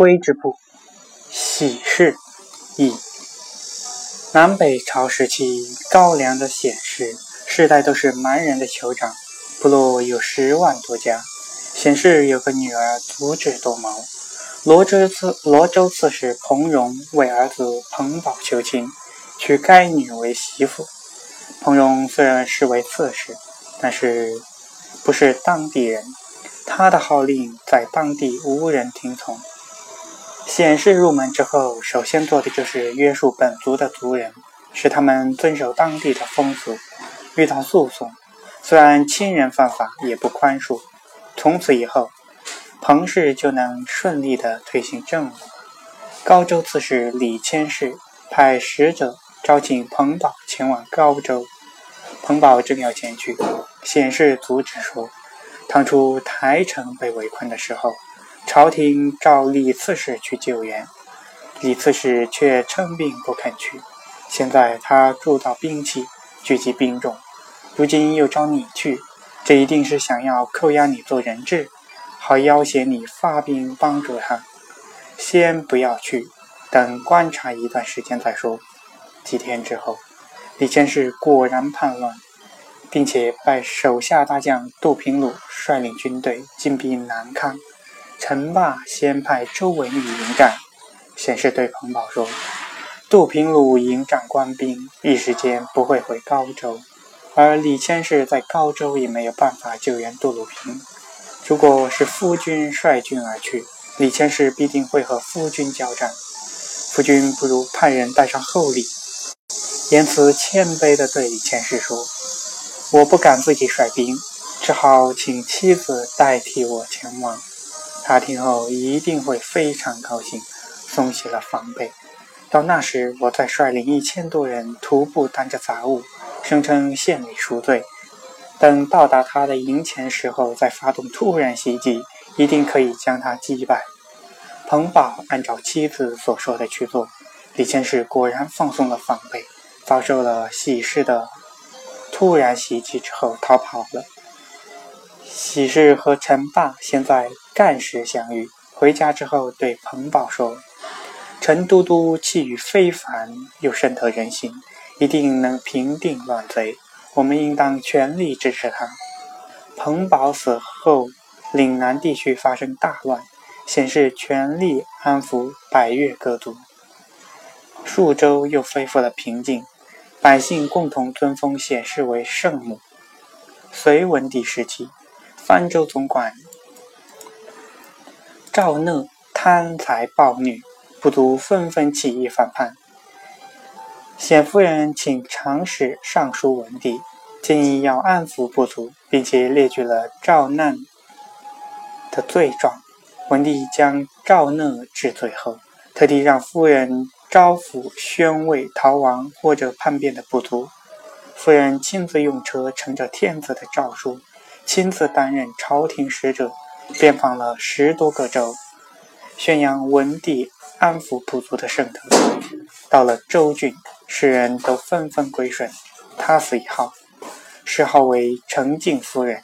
挥之部，喜事义。南北朝时期，高梁的显氏世代都是蛮人的酋长，部落有十万多家。显氏有个女儿，足智多谋。罗州刺罗州刺史彭荣为儿子彭宝求亲，娶该女为媳妇。彭荣虽然是为刺史，但是不是当地人，他的号令在当地无人听从。显氏入门之后，首先做的就是约束本族的族人，使他们遵守当地的风俗。遇到诉讼，虽然亲人犯法，也不宽恕。从此以后，彭氏就能顺利地推行政务。高州刺史李谦氏派使者召请彭宝前往高州，彭宝正要前去，显氏阻止说：“当初台城被围困的时候。”朝廷召李刺史去救援，李刺史却称病不肯去。现在他铸造兵器，聚集兵众，如今又招你去，这一定是想要扣押你做人质，好要挟你发兵帮助他。先不要去，等观察一段时间再说。几天之后，李千世果然叛乱，并且派手下大将杜平鲁率领军队进兵南康。陈霸先派周文玉迎战，显示对彭宝说：“杜平鲁迎战官兵，一时间不会回高州，而李千世在高州也没有办法救援杜鲁平。如果是夫君率军而去，李千世必定会和夫君交战。夫君不如派人带上厚礼。”言辞谦卑地对李千世说：“我不敢自己率兵，只好请妻子代替我前往。”他听后一定会非常高兴，松懈了防备。到那时，我再率领一千多人徒步担着杂物，声称献礼赎罪。等到达他的营前时候，再发动突然袭击，一定可以将他击败。彭宝按照妻子所说的去做，李千世果然放松了防备，遭受了喜事的突然袭击之后逃跑了。喜事和陈霸现在。干时相遇，回家之后对彭宝说：“陈都督气宇非凡，又深得人心，一定能平定乱贼。我们应当全力支持他。”彭宝死后，岭南地区发生大乱，显示全力安抚百越各族，数州又恢复了平静，百姓共同尊封显示为圣母。隋文帝时期，番州总管。赵讷贪财暴虐，部族纷纷起义反叛。显夫人请长史上书文帝，建议要安抚部族，并且列举了赵讷的罪状。文帝将赵讷治罪后，特地让夫人招抚宣慰逃亡或者叛变的部族。夫人亲自用车乘着天子的诏书，亲自担任朝廷使者。遍访了十多个州，宣扬文帝安抚部族的圣德。到了州郡，世人都纷纷归顺。他死以后，谥号为成敬夫人。